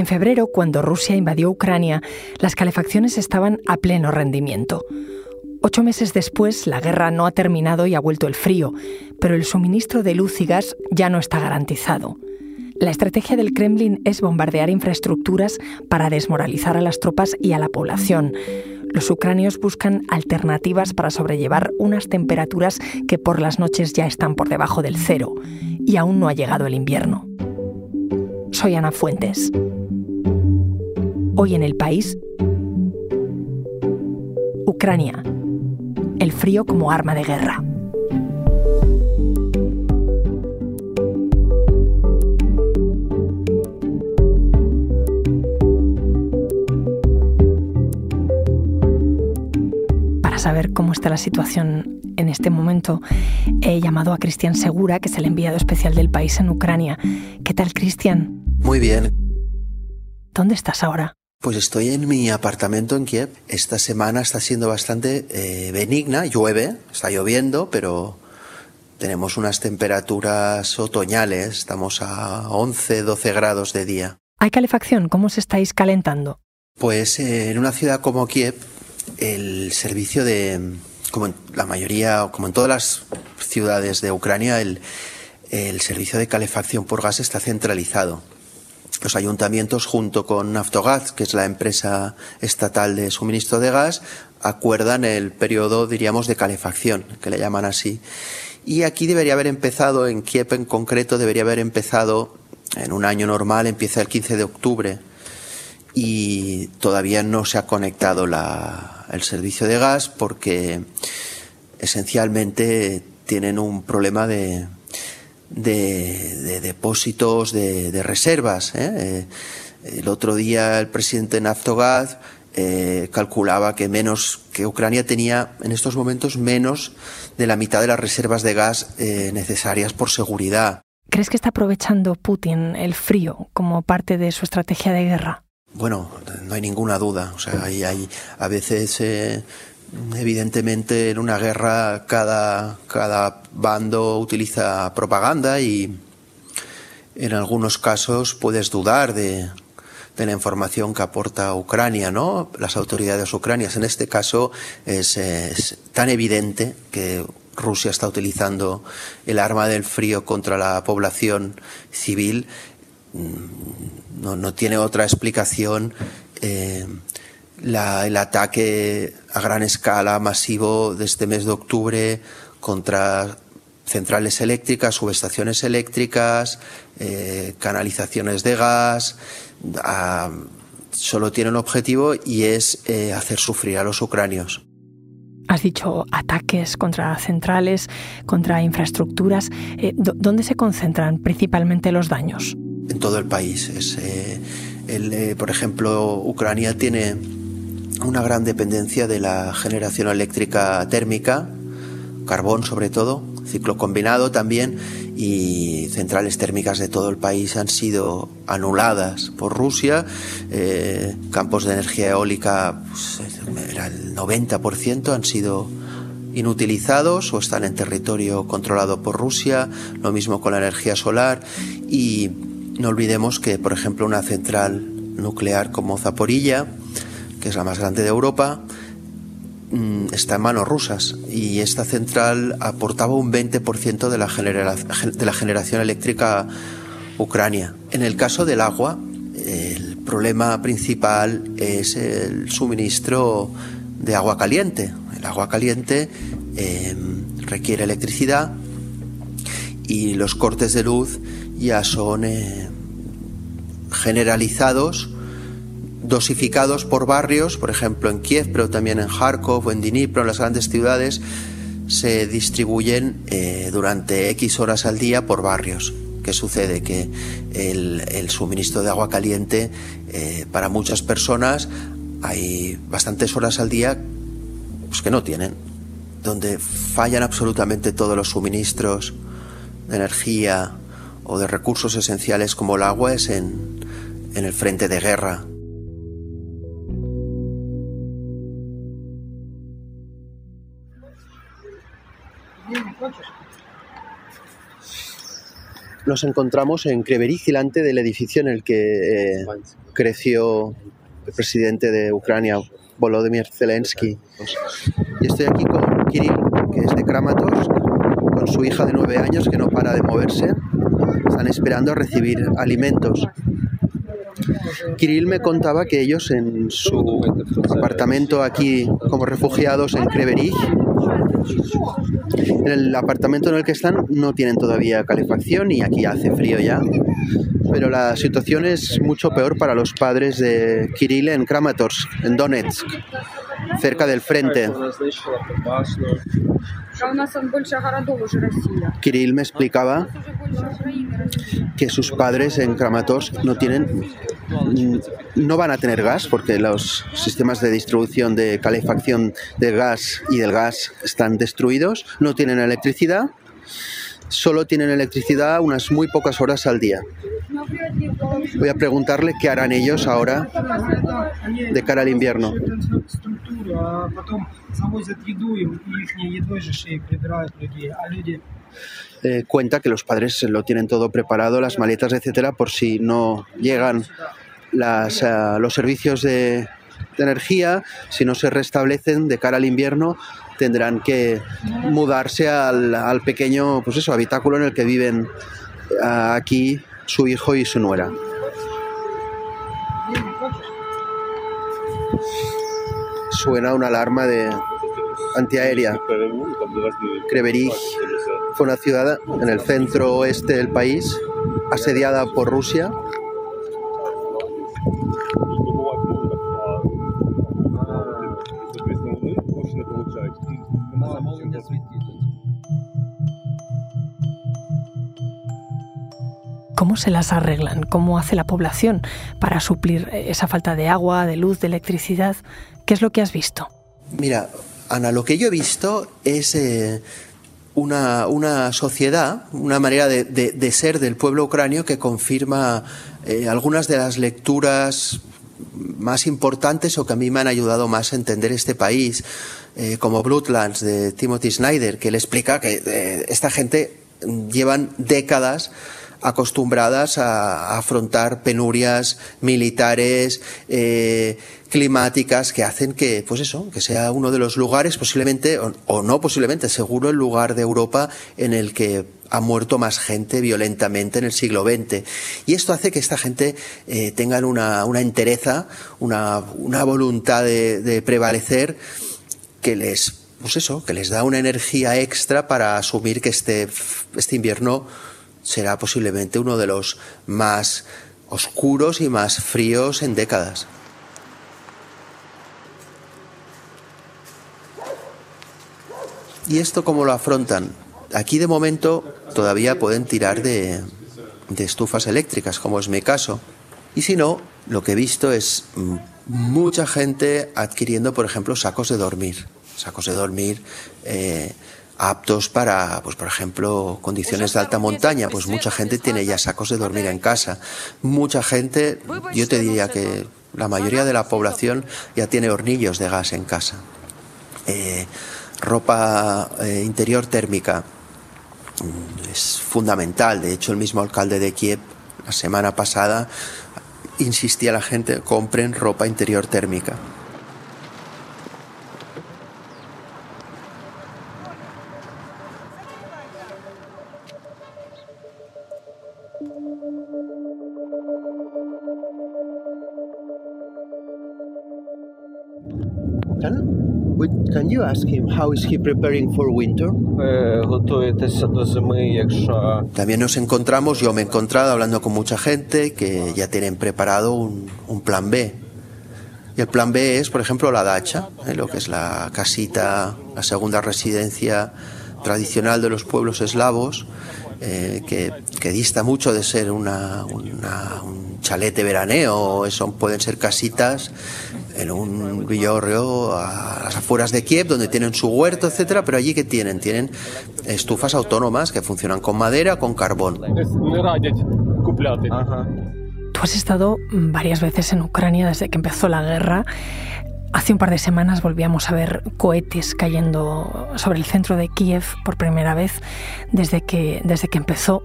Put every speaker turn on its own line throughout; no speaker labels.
En febrero, cuando Rusia invadió Ucrania, las calefacciones estaban a pleno rendimiento. Ocho meses después, la guerra no ha terminado y ha vuelto el frío, pero el suministro de luz y gas ya no está garantizado. La estrategia del Kremlin es bombardear infraestructuras para desmoralizar a las tropas y a la población. Los ucranios buscan alternativas para sobrellevar unas temperaturas que por las noches ya están por debajo del cero y aún no ha llegado el invierno. Soy Ana Fuentes. Hoy en el país, Ucrania, el frío como arma de guerra. Para saber cómo está la situación en este momento, he llamado a Cristian Segura, que es el enviado especial del país en Ucrania. ¿Qué tal, Cristian?
Muy bien.
¿Dónde estás ahora?
Pues estoy en mi apartamento en Kiev. Esta semana está siendo bastante eh, benigna, llueve, está lloviendo, pero tenemos unas temperaturas otoñales, estamos a 11, 12 grados de día.
¿Hay calefacción? ¿Cómo os estáis calentando?
Pues eh, en una ciudad como Kiev, el servicio de, como en la mayoría, como en todas las ciudades de Ucrania, el, el servicio de calefacción por gas está centralizado los ayuntamientos junto con Naftogaz, que es la empresa estatal de suministro de gas, acuerdan el periodo, diríamos, de calefacción, que le llaman así. Y aquí debería haber empezado, en Kiev en concreto, debería haber empezado en un año normal, empieza el 15 de octubre y todavía no se ha conectado la, el servicio de gas porque esencialmente tienen un problema de, de, depósitos de, reservas. ¿eh? Eh, el otro día el presidente Naftogaz eh, calculaba que menos que Ucrania tenía en estos momentos menos de la mitad de las reservas de gas necesarias por seguridad.
¿Crees que está aprovechando Putin el frío como parte de su estrategia de guerra?
Bueno, no hay ninguna duda. O sea, hay, hay a veces Evidentemente, en una guerra cada, cada bando utiliza propaganda y en algunos casos puedes dudar de, de la información que aporta Ucrania, ¿no? Las autoridades ucranias. En este caso es, tan evidente que Rusia está utilizando el arma del frío contra la población civil. Mm, no, no tiene otra explicación eh, la, el ataque a gran escala, masivo, de este mes de octubre contra centrales eléctricas, subestaciones eléctricas, eh, canalizaciones de gas, a, solo tiene un objetivo y es eh, hacer sufrir a los ucranios.
Has dicho ataques contra centrales, contra infraestructuras. Eh, ¿Dónde se concentran principalmente los daños?
En todo el país. Es, el, por ejemplo, Ucrania tiene una gran dependencia de la generación eléctrica térmica, carbón sobre todo, ciclo combinado también, y centrales térmicas de todo el país han sido anuladas por Rusia. Eh, campos de energía eólica, pues, el 90%, han sido inutilizados o están en territorio controlado por Rusia. Lo mismo con la energía solar. Y no olvidemos que, por ejemplo, una central nuclear como Zaporilla, que es la más grande de Europa, mm, está en manos rusas y esta central aportaba un 20% de la, generación eléctrica ucrania. En el caso del agua, el problema principal es el suministro de agua caliente. El agua caliente eh, requiere electricidad y los cortes de luz ya son eh, generalizados dosificados por barrios, por ejemplo en Kiev, pero también en Kharkov o en Dnipro, en las grandes ciudades, se distribuyen eh, durante X horas al día por barrios. ¿Qué sucede? Que el, suministro de agua caliente eh, para muchas personas hay bastantes horas al día pues, que no tienen, donde fallan absolutamente todos los suministros de energía o de recursos esenciales como el agua es en, en el frente de guerra nos encontramos en Kreverich, delante del edificio en el que eh, creció el presidente de Ucrania, Volodymyr Zelensky. Y estoy aquí con Kirill, que es de Kramatorsk, con su hija de nueve años que no para de moverse. Están esperando a recibir alimentos. Kirill me contaba que ellos en su apartamento aquí como refugiados en Kreverich, en el apartamento en el que están no tienen todavía calefacción y aquí hace frío ya, pero la situación es mucho peor para los padres de Kirill en Kramatorsk, en Donetsk, cerca del frente. Kirill me explicaba que sus padres en Kramatorsk no tienen no van a tener gas porque los sistemas de distribución de calefacción del gas y del gas están destruidos, no tienen electricidad, solo tienen electricidad unas muy pocas horas al día. Voy a preguntarle qué harán ellos ahora de cara al invierno. Eh, cuenta que los padres lo tienen todo preparado, las maletas, etcétera, por si no llegan las, eh, los servicios de, energía, si no se restablecen de cara al invierno, tendrán que mudarse al, al pequeño pues eso, habitáculo en el que viven eh, aquí su hijo y su nuera. Suena una alarma de antiaérea. Kreverich fue una ciudad en el centro oeste del país, asediada por Rusia.
¿Cómo se las arreglan? ¿Cómo hace la población para suplir esa falta de agua, de luz, de electricidad? ¿Qué es lo que has visto?
Mira, Ana, lo que yo he visto es eh, una, sociedad, una manera de, ser del pueblo ucranio que confirma eh, algunas de las lecturas más importantes o que a mí me han ayudado más a entender este país, eh, como Bloodlands de Timothy Snyder, que le explica que esta gente llevan décadas acostumbradas a, afrontar penurias militares, eh, climáticas que hacen que, pues eso, que sea uno de los lugares posiblemente, o, no posiblemente, seguro el lugar de Europa en el que ha muerto más gente violentamente en el siglo XX. Y esto hace que esta gente eh, tengan una, una entereza, una, una voluntad de, de prevalecer que les pues eso, que les da una energía extra para asumir que este, este invierno será posiblemente uno de los más oscuros y más fríos en décadas. ¿Y esto cómo lo afrontan? Aquí de momento todavía pueden tirar de, de estufas eléctricas, como es mi caso. Y si no, lo que he visto es mucha gente adquiriendo, por ejemplo, sacos de dormir. Sacos de dormir eh, aptos para, pues por ejemplo, condiciones de alta montaña, pues mucha gente tiene ya sacos de dormir en casa. Mucha gente, yo te diría que la mayoría de la población ya tiene hornillos de gas en casa. Eh, ropa eh, interior térmica mm, es fundamental. De hecho, el mismo alcalde de Kiev la semana pasada insistía a la gente compren ropa interior térmica. You ask him how is he preparing for winter? También nos encontramos, yo me he encontrado hablando con mucha gente que ya tienen preparado un, un plan B. Y el plan B es, por ejemplo, la dacha, ¿eh? lo que es la casita, la segunda residencia tradicional de los pueblos eslavos, eh, que, que, dista mucho de ser una, una, un chalet de veraneo, eso pueden ser casitas en un villorrio a las afueras de Kiev, donde tienen su huerto, etcétera, pero allí que tienen, tienen estufas autónomas que funcionan con madera, con carbón.
Tú has estado varias veces en Ucrania desde que empezó la guerra. Hace un par de semanas volvíamos a ver cohetes cayendo sobre el centro de Kiev por primera vez desde que, desde que empezó.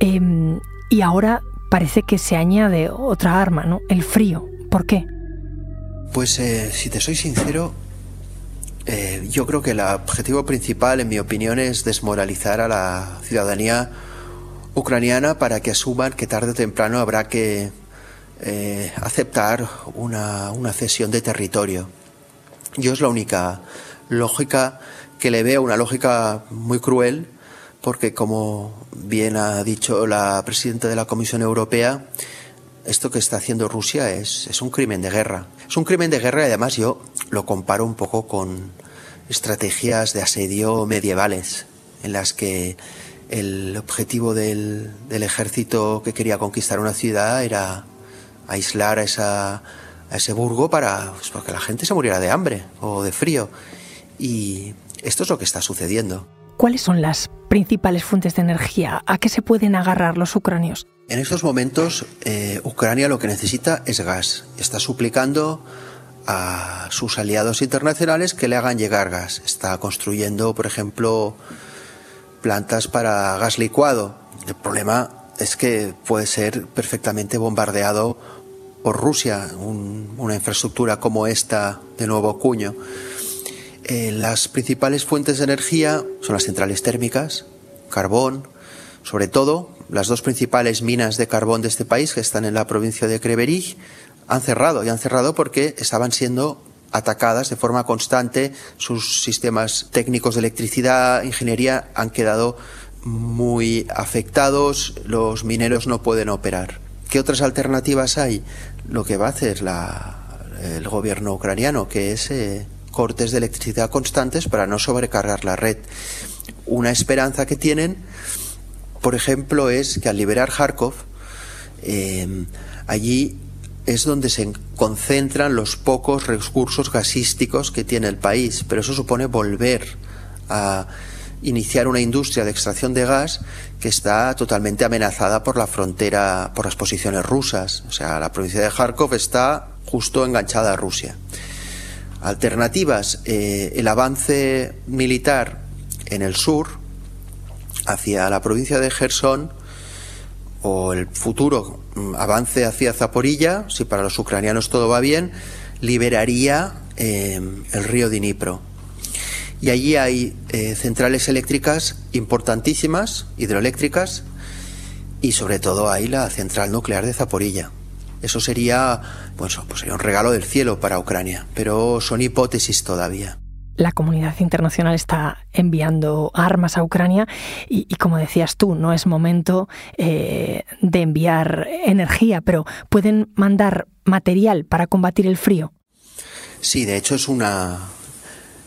Em, y ahora parece que se añade otra arma, ¿no? El frío. ¿Por qué?
Pues eh, si te soy sincero, eh, yo creo que el objetivo principal, en mi opinión, es desmoralizar a la ciudadanía ucraniana para que asuman que tarde o temprano habrá que eh, aceptar una, una, cesión de territorio. Yo es la única lógica que le veo, una lógica muy cruel, porque como bien ha dicho la presidenta de la Comisión Europea, esto que está haciendo Rusia es, es un crimen de guerra. Es un crimen de guerra y además yo lo comparo un poco con estrategias de asedio medievales, en las que el objetivo del, del ejército que quería conquistar una ciudad era aislar a, esa, a ese burgo para pues, que la gente se muriera de hambre o de frío. Y esto es lo que está sucediendo.
¿Cuáles son las principales fuentes de energía? ¿A qué se pueden agarrar los ucranios?
En estos momentos, eh, Ucrania lo que necesita es gas. Está suplicando a sus aliados internacionales que le hagan llegar gas. Está construyendo, por ejemplo, plantas para gas licuado. El problema es que puede ser perfectamente bombardeado por Rusia, una infraestructura como esta de nuevo cuño. Eh, las principales fuentes de energía son las centrales térmicas, carbón, sobre todo las dos principales minas de carbón de este país, que están en la provincia de Kreverich, han cerrado y han cerrado porque estaban siendo atacadas de forma constante, sus sistemas técnicos de electricidad, ingeniería han quedado muy afectados, los mineros no pueden operar. ¿Qué otras alternativas hay? Lo que va a hacer el gobierno ucraniano, que es eh, cortes de electricidad constantes para no sobrecargar la red. Una esperanza que tienen, por ejemplo, es que al liberar Kharkov, eh, allí es donde se concentran los pocos recursos gasísticos que tiene el país, pero eso supone volver a iniciar una industria de extracción de gas que está totalmente amenazada por la frontera, por las posiciones rusas. O sea, la provincia de Kharkov está justo enganchada a Rusia. Alternativas, eh, el avance militar en el sur, hacia la provincia de Gerson, o el futuro mm, avance hacia Zaporilla, si para los ucranianos todo va bien, liberaría eh, el río Dnipro y allí hay eh, centrales eléctricas importantísimas, hidroeléctricas, y sobre todo hay la central nuclear de Zaporilla. Eso sería, pues, pues sería un regalo del cielo para Ucrania, pero son hipótesis todavía.
La comunidad internacional está enviando armas a Ucrania y, como decías tú, no es momento eh, de enviar energía, pero pueden mandar material para combatir el frío.
Sí, de hecho es una,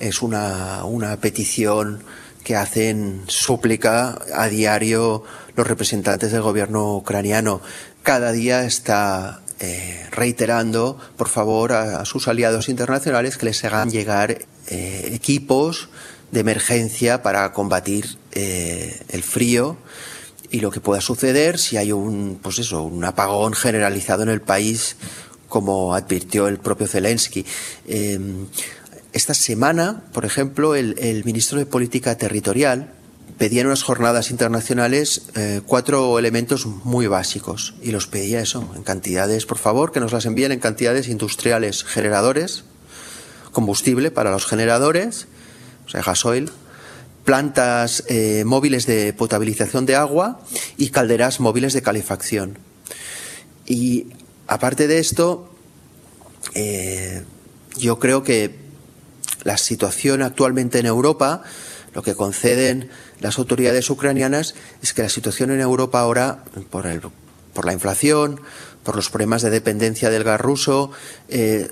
es una, una petición que hacen súplica a diario los representantes del gobierno ucraniano. Cada día está eh, reiterando, por favor, a, sus aliados internacionales que les hagan llegar eh, equipos de emergencia para combatir eh, el frío y lo que pueda suceder si hay un, pues eso, un apagón generalizado en el país, como advirtió el propio Zelensky. Esta semana, por ejemplo, el, ministro de Política Territorial pedía en unas jornadas internacionales eh, cuatro elementos muy básicos y los pedía eso, en cantidades, por favor, que nos las envíen en cantidades industriales, generadores, combustible para los generadores, o sea, gasoil, plantas eh, móviles de potabilización de agua y calderas móviles de calefacción. Y aparte de esto, eh, yo creo que la situación actualmente en Europa, lo que conceden las autoridades ucranianas es que la situación en Europa ahora, por, la inflación, por los problemas de dependencia del gas ruso, eh,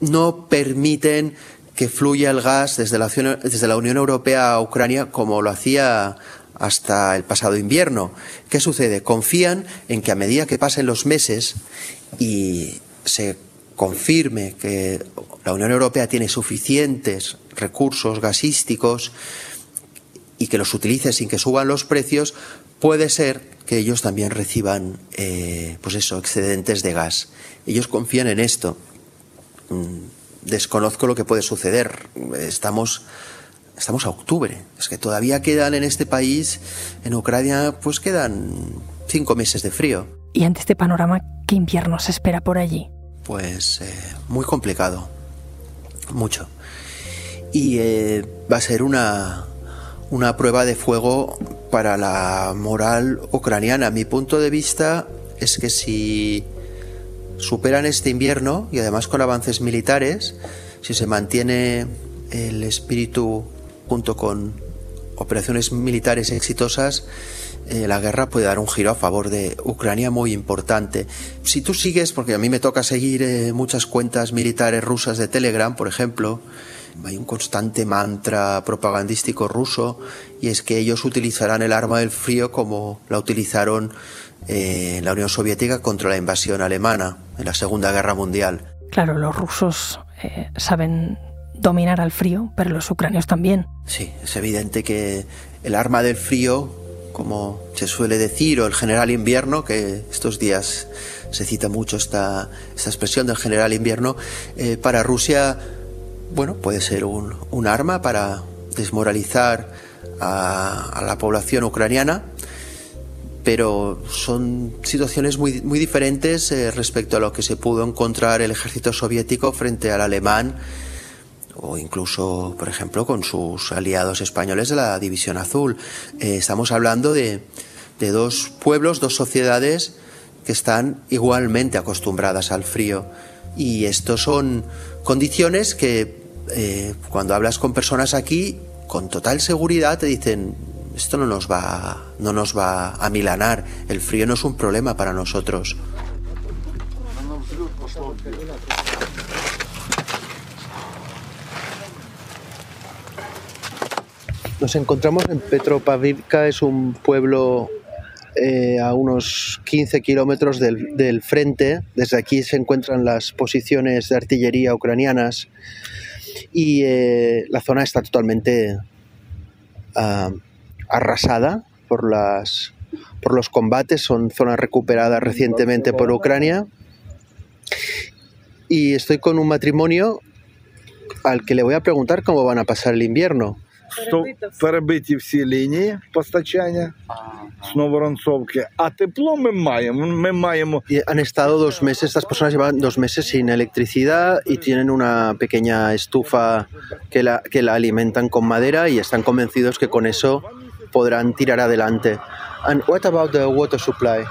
no permiten que fluya el gas desde la Unión Europea a Ucrania como lo hacía hasta el pasado invierno. ¿Qué sucede? Confían en que a medida que pasen los meses y se confirme que la Unión Europea tiene suficientes recursos gasísticos y que los utilice sin que suban los precios, puede ser que ellos también reciban, eh, pues eso, excedentes de gas. Ellos confían en esto. Mm, desconozco lo que puede suceder. Estamos, estamos a octubre. Es que todavía quedan en este país, en Ucrania, pues quedan cinco meses de frío.
Y ante este panorama, ¿qué invierno se espera por allí?
Pues eh, muy complicado. Mucho. Y eh, va a ser una, una prueba de fuego para la moral ucraniana. Mi punto de vista es que si superan este invierno y además con avances militares, si se mantiene el espíritu junto con operaciones militares exitosas, eh, la guerra puede dar un giro a favor de Ucrania muy importante. Si tú sigues, porque a mí me toca seguir eh, muchas cuentas militares rusas de Telegram, por ejemplo, hay un constante mantra propagandístico ruso y es que ellos utilizarán el arma del frío como la utilizaron eh, la Unión Soviética contra la invasión alemana en la Segunda Guerra Mundial.
Claro, los rusos eh, saben dominar al frío, pero los ucranios también.
Sí, es evidente que el arma del frío, como se suele decir, o el general invierno, que estos días se cita mucho esta, expresión del general invierno, eh, para Rusia, bueno, puede ser un, arma para desmoralizar a, la población ucraniana pero son situaciones muy, muy diferentes eh, respecto a lo que se pudo encontrar el ejército soviético frente al alemán o incluso, por ejemplo, con sus aliados españoles de la División Azul. Eh, estamos hablando de, de, dos pueblos, dos sociedades que están igualmente acostumbradas al frío. Y estos son condiciones que eh, cuando hablas con personas aquí, con total seguridad te dicen, esto no nos va, no nos va a milanar. El frío no es un problema para nosotros. Nos encontramos en Petropavivka, es un pueblo eh, a unos 15 kilómetros del, frente. Desde aquí se encuentran las posiciones de artillería ucranianas y eh, la zona está totalmente uh, arrasada por, las, por los combates, son zonas recuperadas recientemente por Ucrania. Y estoy con un matrimonio al que le voy a preguntar cómo van a pasar el invierno
перебиті всі лінії постачання з Новоронцовки, а тепло ми маємо. Ми маємо.
Y han estado dos meses, estas personas llevan dos meses sin electricidad y tienen una pequeña estufa que la, que la alimentan con madera y están convencidos que con eso podrán tirar adelante. And what about the water supply?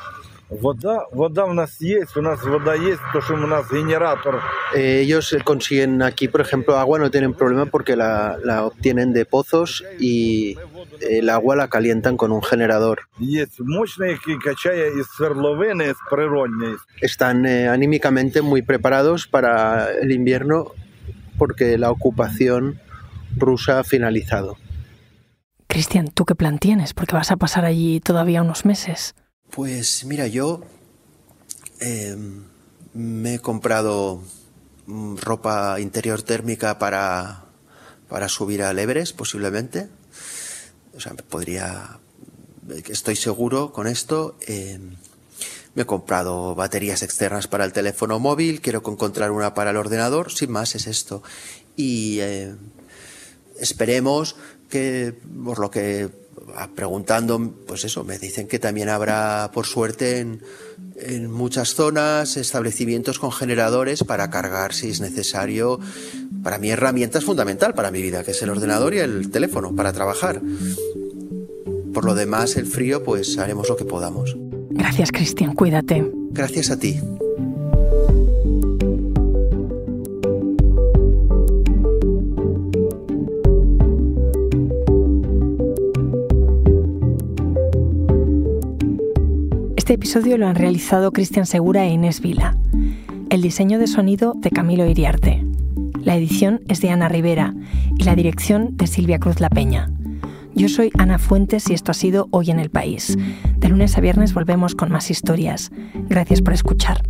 Вода, вода у нас є, у нас вода є, то що у нас генератор.
Eh, ellos consiguen aquí, por ejemplo, agua, no tienen problema porque la, la obtienen de pozos y el agua la calientan con un generador.
Є мощний, який качає із свердловини, з природньої.
Están eh, anímicamente muy preparados para el invierno porque la ocupación rusa ha finalizado.
Cristian, ¿tú qué plan tienes? Porque vas a pasar allí todavía unos meses.
Pues mira, yo eh, me he comprado ropa interior térmica para, para subir al Everest, posiblemente. O sea, podría. Estoy seguro con esto. Eh, me he comprado baterías externas para el teléfono móvil, quiero encontrar una para el ordenador, sin más es esto. Y eh, esperemos que, por lo que preguntando, pues eso, me dicen que también habrá, por suerte, en, en, muchas zonas establecimientos con generadores para cargar si es necesario. Para mí herramienta es fundamental para mi vida, que es el ordenador y el teléfono para trabajar. Por lo demás, el frío, pues haremos lo que podamos.
Gracias, Cristian. Cuídate.
Gracias a ti.
Este episodio lo han realizado Cristian Segura e Inés Vila. El diseño de sonido de Camilo Iriarte. La edición es de Ana Rivera y la dirección de Silvia Cruz La Peña. Yo soy Ana Fuentes y esto ha sido Hoy en el País. De lunes a viernes volvemos con más historias. Gracias por escuchar.